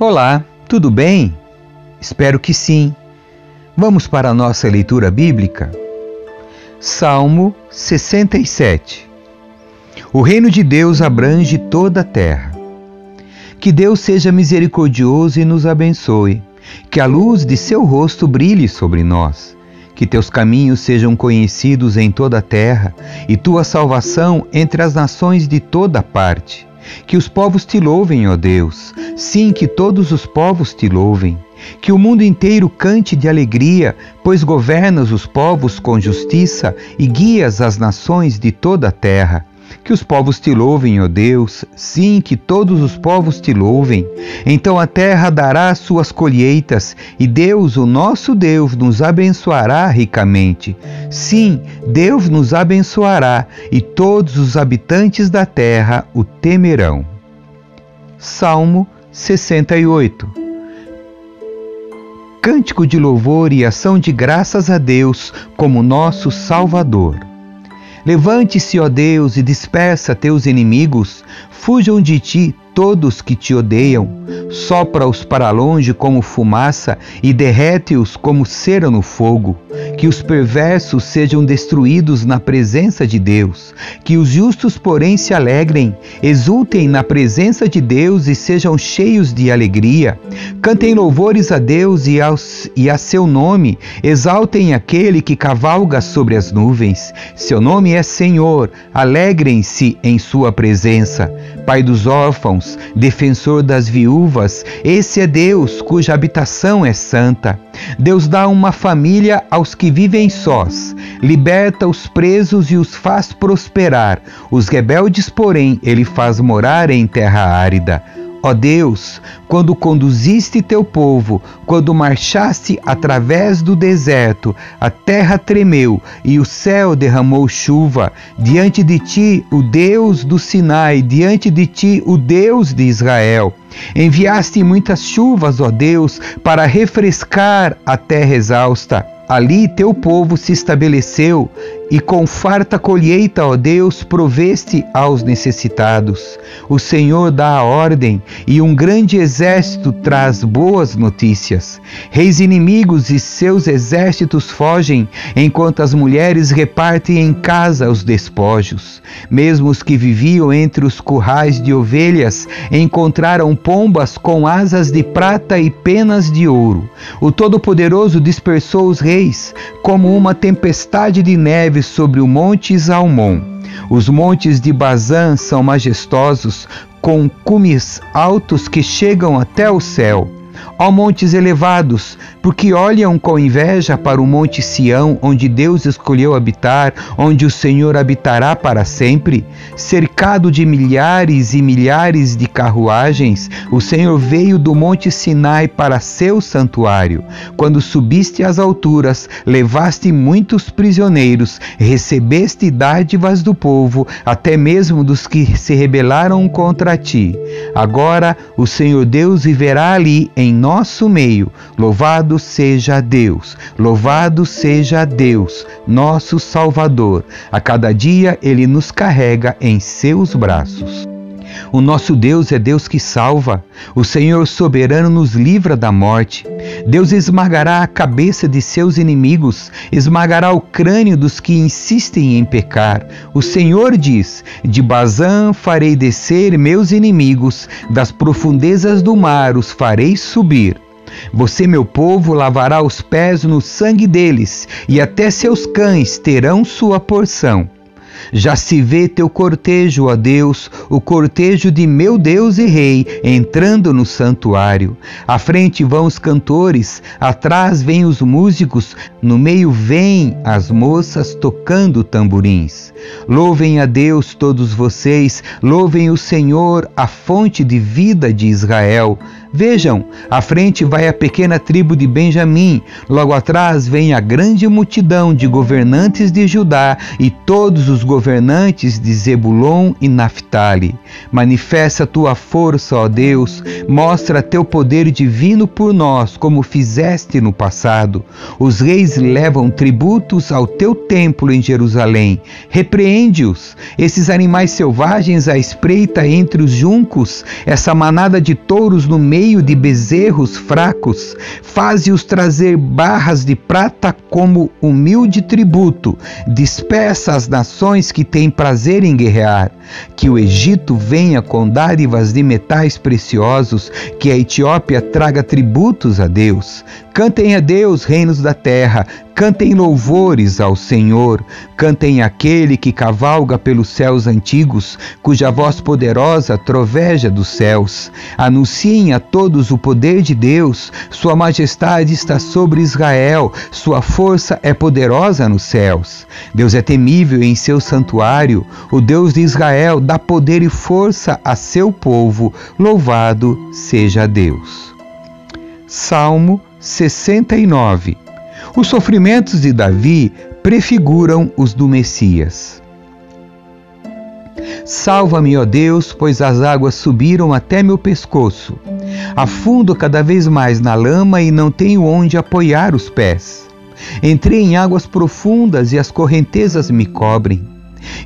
Olá, tudo bem? Espero que sim. Vamos para a nossa leitura bíblica? Salmo 67 O reino de Deus abrange toda a terra. Que Deus seja misericordioso e nos abençoe. Que a luz de seu rosto brilhe sobre nós. Que teus caminhos sejam conhecidos em toda a terra e tua salvação entre as nações de toda parte. Que os povos te louvem, ó Deus. Sim, que todos os povos te louvem. Que o mundo inteiro cante de alegria, pois governas os povos com justiça e guias as nações de toda a terra. Que os povos te louvem, ó Deus, sim, que todos os povos te louvem. Então a terra dará suas colheitas, e Deus, o nosso Deus, nos abençoará ricamente. Sim, Deus nos abençoará, e todos os habitantes da terra o temerão. Salmo 68 Cântico de louvor e ação de graças a Deus como nosso Salvador. Levante-se, ó Deus, e dispersa teus inimigos, fujam de ti todos que te odeiam, sopra-os para longe como fumaça e derrete-os como cera no fogo. Que os perversos sejam destruídos na presença de Deus, que os justos, porém, se alegrem, exultem na presença de Deus e sejam cheios de alegria. Cantem louvores a Deus e, aos, e a seu nome, exaltem aquele que cavalga sobre as nuvens. Seu nome é Senhor, alegrem-se em sua presença. Pai dos órfãos, defensor das viúvas, esse é Deus cuja habitação é santa. Deus dá uma família aos que vivem sós, liberta os presos e os faz prosperar. Os rebeldes, porém, ele faz morar em terra árida. Ó Deus, quando conduziste teu povo, quando marchaste através do deserto, a terra tremeu e o céu derramou chuva. Diante de ti, o Deus do Sinai, diante de ti, o Deus de Israel. Enviaste muitas chuvas, ó Deus, para refrescar a terra exausta. Ali teu povo se estabeleceu e com farta colheita, ó Deus, proveste aos necessitados. O Senhor dá a ordem e um grande exército traz boas notícias. Reis inimigos e seus exércitos fogem, enquanto as mulheres repartem em casa os despojos. Mesmo os que viviam entre os currais de ovelhas encontraram pombas com asas de prata e penas de ouro. O Todo-Poderoso dispersou os reis como uma tempestade de neve sobre o monte Zalmon. Os montes de Bazã são majestosos, com cumes altos que chegam até o céu. Ó montes elevados, porque olham com inveja para o monte Sião, onde Deus escolheu habitar, onde o Senhor habitará para sempre. Cercado de milhares e milhares de carruagens, o Senhor veio do monte Sinai para seu santuário. Quando subiste às alturas, levaste muitos prisioneiros, recebeste dádivas do povo, até mesmo dos que se rebelaram contra ti. Agora o Senhor Deus viverá ali em nosso meio. Louvado seja Deus, louvado seja Deus, nosso Salvador. A cada dia ele nos carrega em seus braços. O nosso Deus é Deus que salva. O Senhor soberano nos livra da morte. Deus esmagará a cabeça de seus inimigos, esmagará o crânio dos que insistem em pecar. O Senhor diz: De Bazã farei descer meus inimigos, das profundezas do mar os farei subir. Você, meu povo, lavará os pés no sangue deles, e até seus cães terão sua porção. Já se vê teu cortejo, ó Deus, o cortejo de meu Deus e Rei, entrando no santuário. À frente vão os cantores, atrás vêm os músicos, no meio vêm as moças tocando tamborins. Louvem a Deus todos vocês, louvem o Senhor, a fonte de vida de Israel. Vejam, à frente vai a pequena tribo de Benjamim, logo atrás vem a grande multidão de governantes de Judá e todos os governantes de Zebulon e Naphtali. Manifesta tua força, ó Deus, mostra teu poder divino por nós, como fizeste no passado. Os reis levam tributos ao teu templo em Jerusalém. Repreende-os, esses animais selvagens à espreita entre os juncos, essa manada de touros no meio meio de bezerros fracos, faze-os trazer barras de prata como humilde tributo, dispersa as nações que têm prazer em guerrear, que o Egito venha com dádivas de metais preciosos, que a Etiópia traga tributos a Deus. Cantem a Deus, reinos da terra, Cantem louvores ao Senhor, cantem aquele que cavalga pelos céus antigos, cuja voz poderosa troveja dos céus. Anunciem a todos o poder de Deus, Sua majestade está sobre Israel, Sua força é poderosa nos céus. Deus é temível em seu santuário, o Deus de Israel dá poder e força a seu povo, louvado seja Deus. Salmo 69 os sofrimentos de Davi prefiguram os do Messias. Salva-me, ó Deus, pois as águas subiram até meu pescoço. Afundo cada vez mais na lama e não tenho onde apoiar os pés. Entrei em águas profundas e as correntezas me cobrem.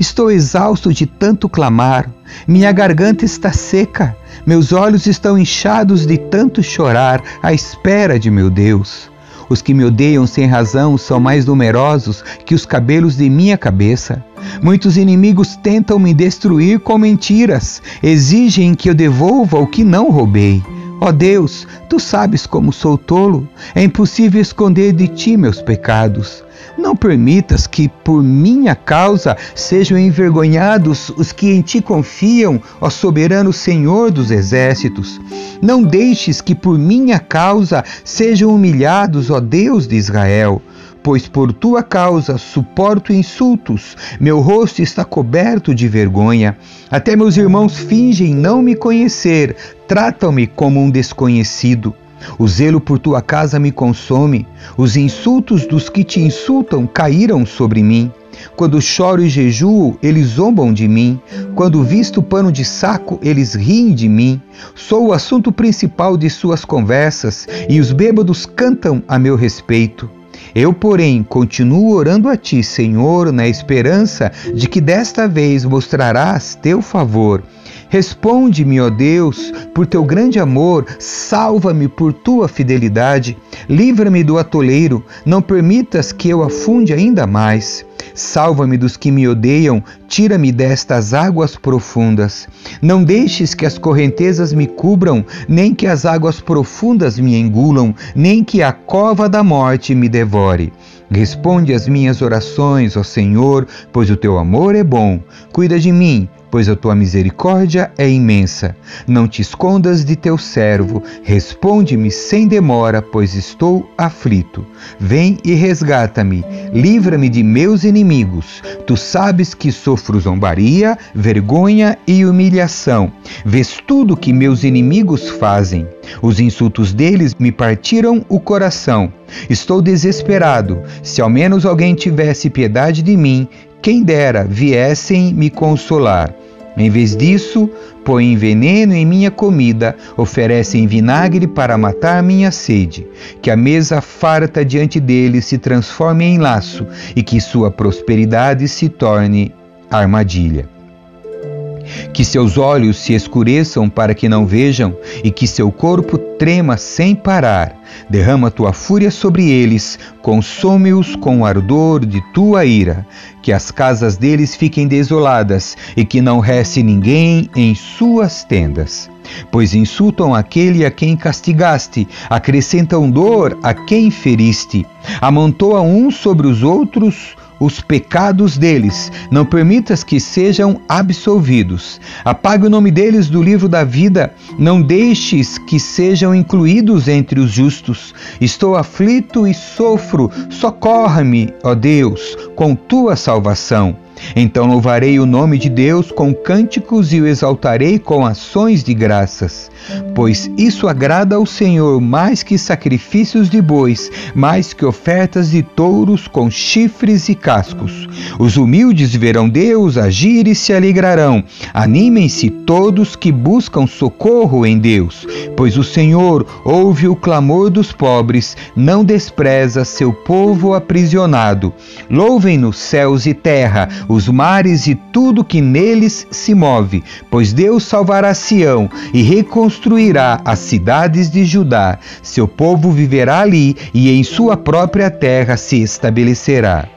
Estou exausto de tanto clamar, minha garganta está seca, meus olhos estão inchados de tanto chorar à espera de meu Deus. Os que me odeiam sem razão são mais numerosos que os cabelos de minha cabeça. Muitos inimigos tentam me destruir com mentiras, exigem que eu devolva o que não roubei. Ó oh Deus, tu sabes como sou tolo, é impossível esconder de ti meus pecados. Não permitas que por minha causa sejam envergonhados os que em ti confiam, ó soberano Senhor dos exércitos. Não deixes que por minha causa sejam humilhados, ó Deus de Israel pois por tua causa suporto insultos, meu rosto está coberto de vergonha. Até meus irmãos fingem não me conhecer, tratam-me como um desconhecido. O zelo por tua casa me consome, os insultos dos que te insultam caíram sobre mim. Quando choro e jejuo, eles zombam de mim. Quando visto pano de saco, eles riem de mim. Sou o assunto principal de suas conversas e os bêbados cantam a meu respeito. Eu, porém, continuo orando a ti, Senhor, na esperança de que desta vez mostrarás teu favor Responde-me, ó Deus, por teu grande amor, salva-me por tua fidelidade, livra-me do atoleiro, não permitas que eu afunde ainda mais. Salva-me dos que me odeiam, tira-me destas águas profundas. Não deixes que as correntezas me cubram, nem que as águas profundas me engulam, nem que a cova da morte me devore. Responde às minhas orações, ó Senhor, pois o teu amor é bom. Cuida de mim, pois a tua misericórdia é imensa. Não te escondas de teu servo, responde-me sem demora, pois estou aflito. Vem e resgata-me, livra-me de meus inimigos. Tu sabes que sofro zombaria, vergonha e humilhação. Vês tudo que meus inimigos fazem. Os insultos deles me partiram o coração. Estou desesperado. Se ao menos alguém tivesse piedade de mim, quem dera viessem me consolar. Em vez disso, põem veneno em minha comida, oferecem vinagre para matar minha sede, que a mesa farta diante deles se transforme em laço e que sua prosperidade se torne armadilha que seus olhos se escureçam para que não vejam e que seu corpo trema sem parar. Derrama tua fúria sobre eles, consome-os com o ardor de tua ira, que as casas deles fiquem desoladas e que não reste ninguém em suas tendas. Pois insultam aquele a quem castigaste, acrescentam dor a quem feriste, amontoam uns sobre os outros os pecados deles, não permitas que sejam absolvidos. Apague o nome deles do livro da vida, não deixes que sejam incluídos entre os justos. Estou aflito e sofro, socorra-me, ó Deus, com tua salvação. Então louvarei o nome de Deus com cânticos e o exaltarei com ações de graças, pois isso agrada ao Senhor mais que sacrifícios de bois, mais que ofertas de touros com chifres e cascos. Os humildes verão Deus agir e se alegrarão. Animem-se todos que buscam socorro em Deus, pois o Senhor ouve o clamor dos pobres, não despreza seu povo aprisionado. Louvem nos céus e terra os mares e tudo que neles se move, pois Deus salvará Sião e reconstruirá as cidades de Judá. Seu povo viverá ali e em sua própria terra se estabelecerá.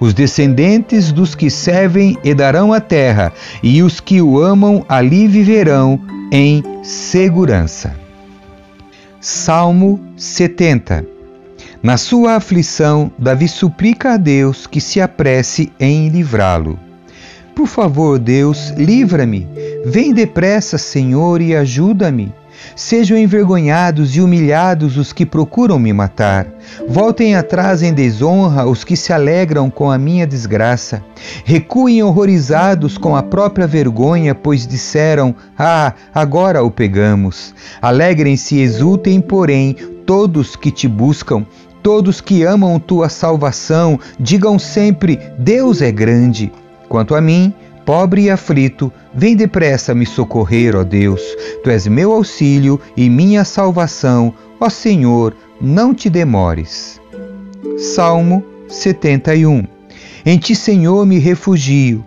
Os descendentes dos que servem herdarão a terra, e os que o amam ali viverão em segurança. Salmo 70 na sua aflição, Davi suplica a Deus que se apresse em livrá-lo. Por favor, Deus, livra-me. Vem depressa, Senhor, e ajuda-me. Sejam envergonhados e humilhados os que procuram me matar. Voltem atrás em desonra os que se alegram com a minha desgraça. Recuem horrorizados com a própria vergonha, pois disseram: Ah, agora o pegamos. Alegrem-se e exultem, porém, todos que te buscam. Todos que amam tua salvação, digam sempre: Deus é grande. Quanto a mim, pobre e aflito, vem depressa me socorrer, ó Deus. Tu és meu auxílio e minha salvação, ó Senhor, não te demores. Salmo 71 Em ti, Senhor, me refugio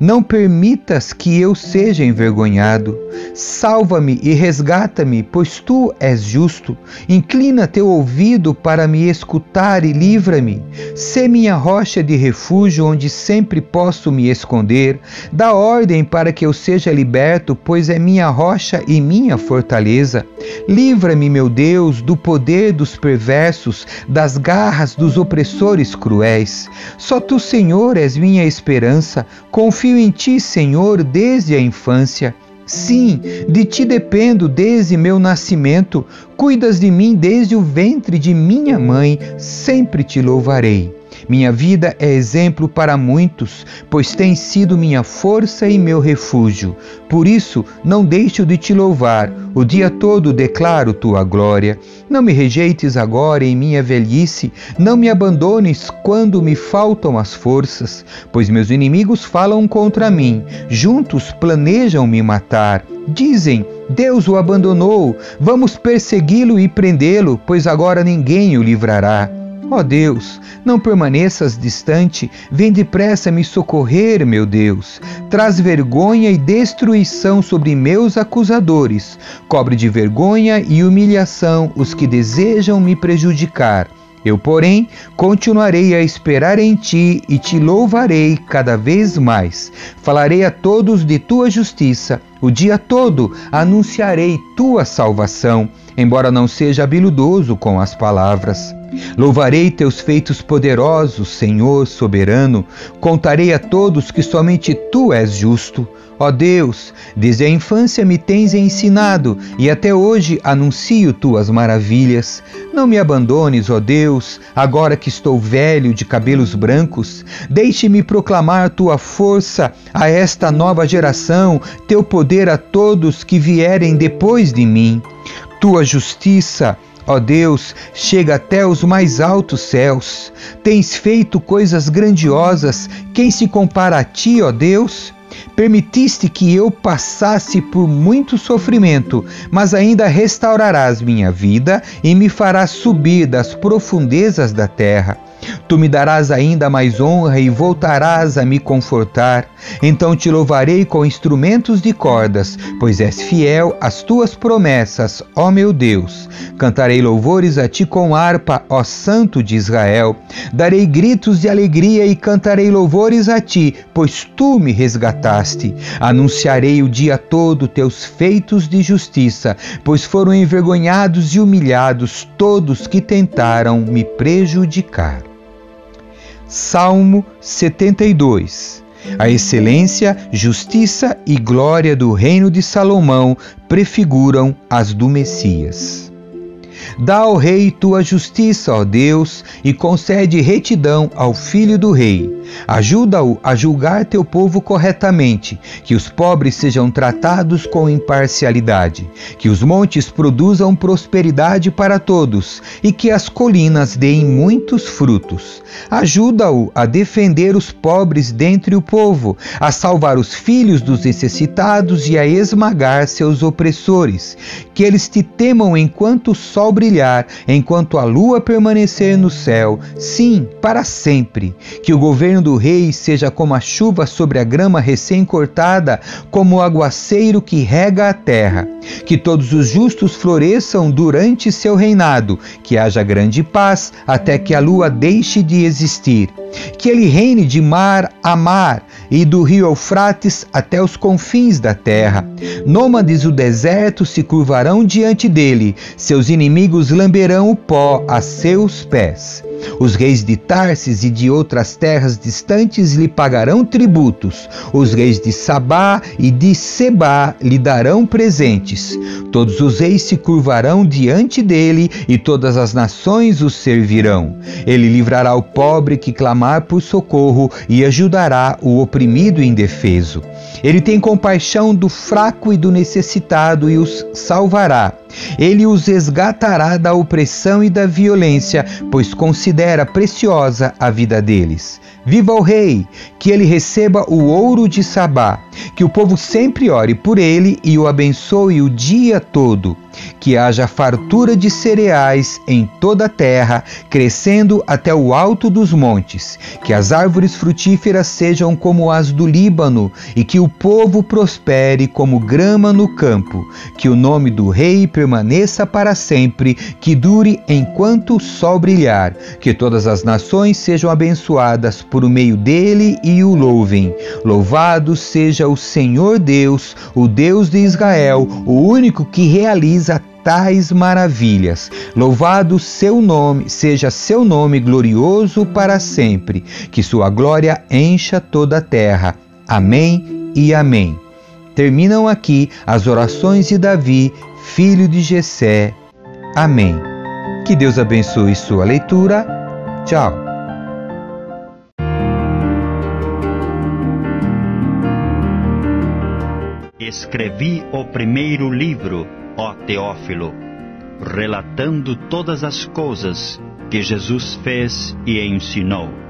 não permitas que eu seja envergonhado. Salva-me e resgata-me, pois tu és justo. Inclina teu ouvido para me escutar e livra-me. Sê minha rocha de refúgio, onde sempre posso me esconder. Dá ordem para que eu seja liberto, pois é minha rocha e minha fortaleza. Livra-me, meu Deus, do poder dos perversos, das garras dos opressores cruéis. Só tu, Senhor, és minha esperança. Confio em ti, Senhor, desde a infância. Sim, de ti dependo desde meu nascimento. Cuidas de mim desde o ventre de minha mãe. Sempre te louvarei. Minha vida é exemplo para muitos, pois tem sido minha força e meu refúgio. Por isso, não deixo de te louvar. O dia todo declaro tua glória. Não me rejeites agora em minha velhice, não me abandones quando me faltam as forças, pois meus inimigos falam contra mim, juntos planejam me matar. Dizem: Deus o abandonou, vamos persegui-lo e prendê-lo, pois agora ninguém o livrará. Ó Deus, não permaneças distante, vem depressa me socorrer, meu Deus. Traz vergonha e destruição sobre meus acusadores. Cobre de vergonha e humilhação os que desejam me prejudicar. Eu, porém, continuarei a esperar em ti e te louvarei cada vez mais. Falarei a todos de tua justiça, o dia todo anunciarei tua salvação, embora não seja habilidoso com as palavras. Louvarei teus feitos poderosos, Senhor soberano. Contarei a todos que somente tu és justo. Ó Deus, desde a infância me tens ensinado e até hoje anuncio tuas maravilhas. Não me abandones, ó Deus, agora que estou velho de cabelos brancos. Deixe-me proclamar tua força a esta nova geração, teu poder a todos que vierem depois de mim. Tua justiça Ó Deus, chega até os mais altos céus. Tens feito coisas grandiosas. Quem se compara a ti, ó Deus? Permitiste que eu passasse por muito sofrimento, mas ainda restaurarás minha vida e me farás subir das profundezas da terra. Tu me darás ainda mais honra e voltarás a me confortar. Então te louvarei com instrumentos de cordas, pois és fiel às tuas promessas, ó meu Deus. Cantarei louvores a ti com harpa, ó Santo de Israel. Darei gritos de alegria e cantarei louvores a ti, pois tu me resgataste. Anunciarei o dia todo teus feitos de justiça, pois foram envergonhados e humilhados todos que tentaram me prejudicar. Salmo 72 a excelência, justiça e glória do reino de Salomão prefiguram as do Messias. Dá ao rei tua justiça, ó Deus, e concede retidão ao filho do rei. Ajuda-o a julgar teu povo corretamente, que os pobres sejam tratados com imparcialidade, que os montes produzam prosperidade para todos e que as colinas deem muitos frutos. Ajuda-o a defender os pobres dentre o povo, a salvar os filhos dos necessitados e a esmagar seus opressores. Que eles te temam enquanto o sol brilhar, enquanto a lua permanecer no céu, sim, para sempre. Que o governo do rei seja como a chuva sobre a grama recém-cortada, como o aguaceiro que rega a terra. Que todos os justos floresçam durante seu reinado, que haja grande paz até que a lua deixe de existir. Que ele reine de mar a mar e do rio Eufrates até os confins da terra. Nômades do deserto se curvarão diante dele, seus inimigos lamberão o pó a seus pés. Os reis de Tarsis e de outras terras distantes lhe pagarão tributos. Os reis de Sabá e de Sebá lhe darão presentes. Todos os reis se curvarão diante dele e todas as nações o servirão. Ele livrará o pobre que clamar por socorro e ajudará o oprimido e indefeso. Ele tem compaixão do fraco e do necessitado e os salvará. Ele os resgatará da opressão e da violência, pois considera preciosa a vida deles. Viva o Rei! Que ele receba o ouro de Sabá, que o povo sempre ore por ele e o abençoe o dia todo que haja fartura de cereais em toda a terra, crescendo até o alto dos montes, que as árvores frutíferas sejam como as do Líbano, e que o povo prospere como grama no campo, que o nome do rei permaneça para sempre, que dure enquanto o sol brilhar, que todas as nações sejam abençoadas por meio dele e o louvem. Louvado seja o Senhor Deus, o Deus de Israel, o único que realiza tais maravilhas. Louvado seu nome, seja seu nome glorioso para sempre, que sua glória encha toda a terra. Amém e amém. Terminam aqui as orações de Davi, filho de Jessé. Amém. Que Deus abençoe sua leitura. Tchau. Escrevi o primeiro livro ó Teófilo, relatando todas as coisas que Jesus fez e ensinou